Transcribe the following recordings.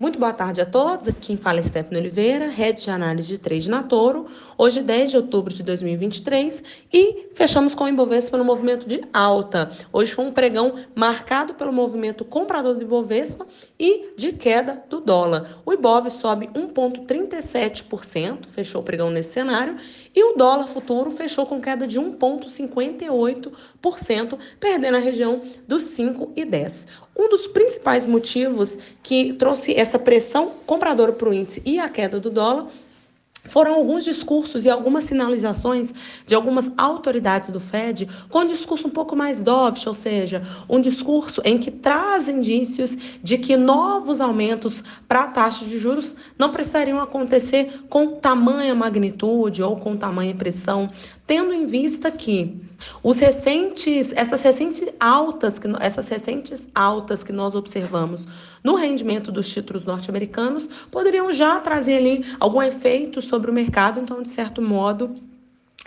Muito boa tarde a todos. Aqui quem fala é Stephanie Oliveira, Head de Análise de Trade na Toro. Hoje, 10 de outubro de 2023 e fechamos com o Ibovespa no movimento de alta. Hoje foi um pregão marcado pelo movimento comprador do Ibovespa e de queda do dólar. O Ibov sobe 1,37%, fechou o pregão nesse cenário, e o dólar futuro fechou com queda de 1,58%, perdendo a região dos 5 e 10. Um dos principais motivos que trouxe essa pressão compradora para o índice e a queda do dólar foram alguns discursos e algumas sinalizações de algumas autoridades do Fed com um discurso um pouco mais dovish, ou seja, um discurso em que traz indícios de que novos aumentos para a taxa de juros não precisariam acontecer com tamanha magnitude ou com tamanha pressão, tendo em vista que os recentes, essas recentes altas, que, essas recentes altas que nós observamos no rendimento dos títulos norte-americanos poderiam já trazer ali algum efeito sobre o mercado, então, de certo modo,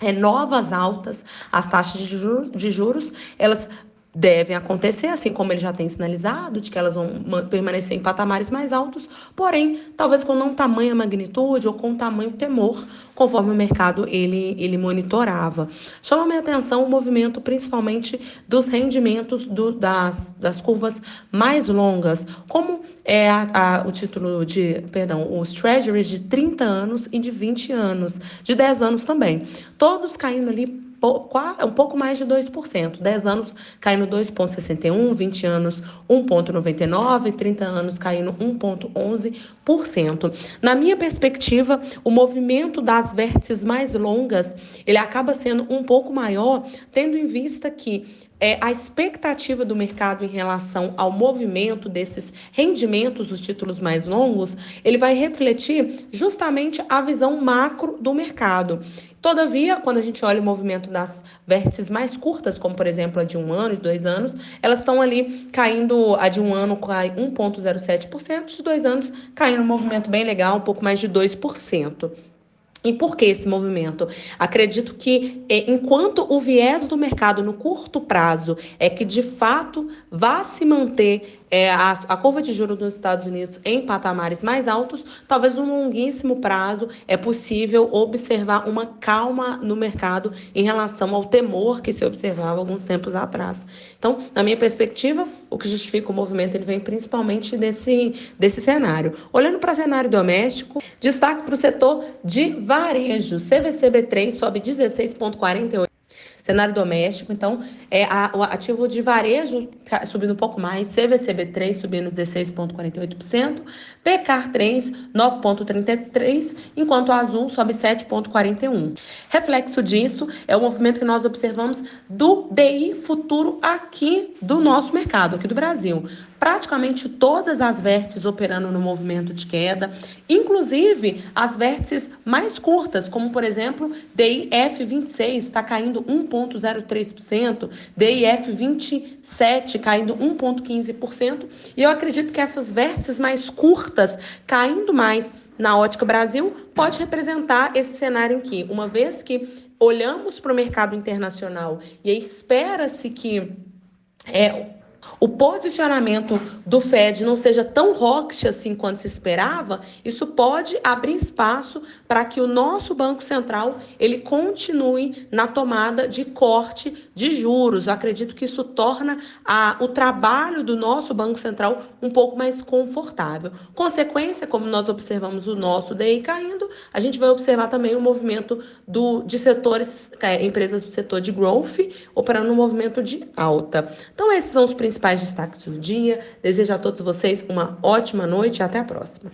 é, novas altas, as taxas de juros, de juros elas devem acontecer, assim como ele já tem sinalizado, de que elas vão permanecer em patamares mais altos, porém, talvez com não tamanha magnitude ou com tamanho temor, conforme o mercado ele, ele monitorava. Chama minha atenção o movimento principalmente dos rendimentos do, das, das curvas mais longas, como é a, a, o título de, perdão, os treasuries de 30 anos e de 20 anos, de 10 anos também. Todos caindo ali um pouco mais de 2%. 10 anos caindo 2,61%, 20 anos 1,99%, 30 anos caindo 1,11%. Na minha perspectiva, o movimento das vértices mais longas, ele acaba sendo um pouco maior, tendo em vista que é, a expectativa do mercado em relação ao movimento desses rendimentos dos títulos mais longos, ele vai refletir justamente a visão macro do mercado. Todavia, quando a gente olha o movimento das vértices mais curtas, como por exemplo a de um ano e dois anos, elas estão ali caindo, a de um ano cai 1,07%, de dois anos caindo um movimento bem legal, um pouco mais de 2%. E por que esse movimento? Acredito que é, enquanto o viés do mercado no curto prazo é que de fato vá se manter é, a, a, curva de juros dos Estados Unidos em patamares mais altos, talvez no longuíssimo prazo é possível observar uma calma no mercado em relação ao temor que se observava alguns tempos atrás. Então, na minha perspectiva, o que justifica o movimento ele vem principalmente desse, desse cenário. Olhando para o cenário doméstico, destaque para o setor de varejo. CVCB3 sobe 16,48. Cenário doméstico, então, é a, o ativo de varejo subindo um pouco mais, CVCB3 subindo 16,48%, PECAR3 9,33%, enquanto o Azul sobe 7,41%. Reflexo disso é o movimento que nós observamos do DI futuro aqui do nosso mercado, aqui do Brasil praticamente todas as vértices operando no movimento de queda, inclusive as vértices mais curtas, como por exemplo, DIF26 está caindo 1,03%, DIF27 caindo 1,15%, e eu acredito que essas vértices mais curtas caindo mais na ótica Brasil pode representar esse cenário em que, uma vez que olhamos para o mercado internacional e espera-se que é, o posicionamento do Fed não seja tão rock assim quanto se esperava, isso pode abrir espaço para que o nosso Banco Central ele continue na tomada de corte de juros. Eu acredito que isso torna a, o trabalho do nosso Banco Central um pouco mais confortável. Consequência, como nós observamos o nosso DI caindo, a gente vai observar também o movimento do, de setores, é, empresas do setor de growth, operando um movimento de alta. Então, esses são os principais destaques do dia. Desejo a todos vocês uma ótima noite e até a próxima.